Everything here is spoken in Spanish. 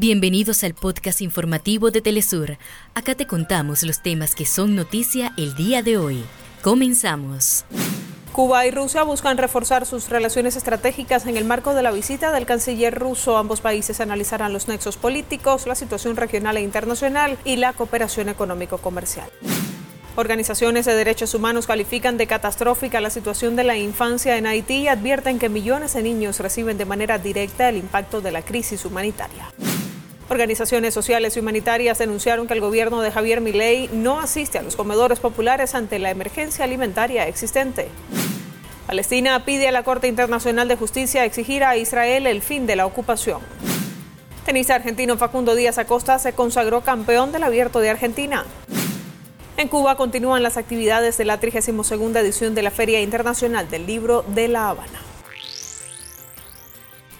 Bienvenidos al podcast informativo de Telesur. Acá te contamos los temas que son noticia el día de hoy. Comenzamos. Cuba y Rusia buscan reforzar sus relaciones estratégicas en el marco de la visita del canciller ruso. Ambos países analizarán los nexos políticos, la situación regional e internacional y la cooperación económico-comercial. Organizaciones de derechos humanos califican de catastrófica la situación de la infancia en Haití y advierten que millones de niños reciben de manera directa el impacto de la crisis humanitaria. Organizaciones sociales y humanitarias denunciaron que el gobierno de Javier Milei no asiste a los comedores populares ante la emergencia alimentaria existente. Palestina pide a la Corte Internacional de Justicia exigir a Israel el fin de la ocupación. Tenista argentino Facundo Díaz Acosta se consagró campeón del Abierto de Argentina. En Cuba continúan las actividades de la 32 edición de la Feria Internacional del Libro de La Habana.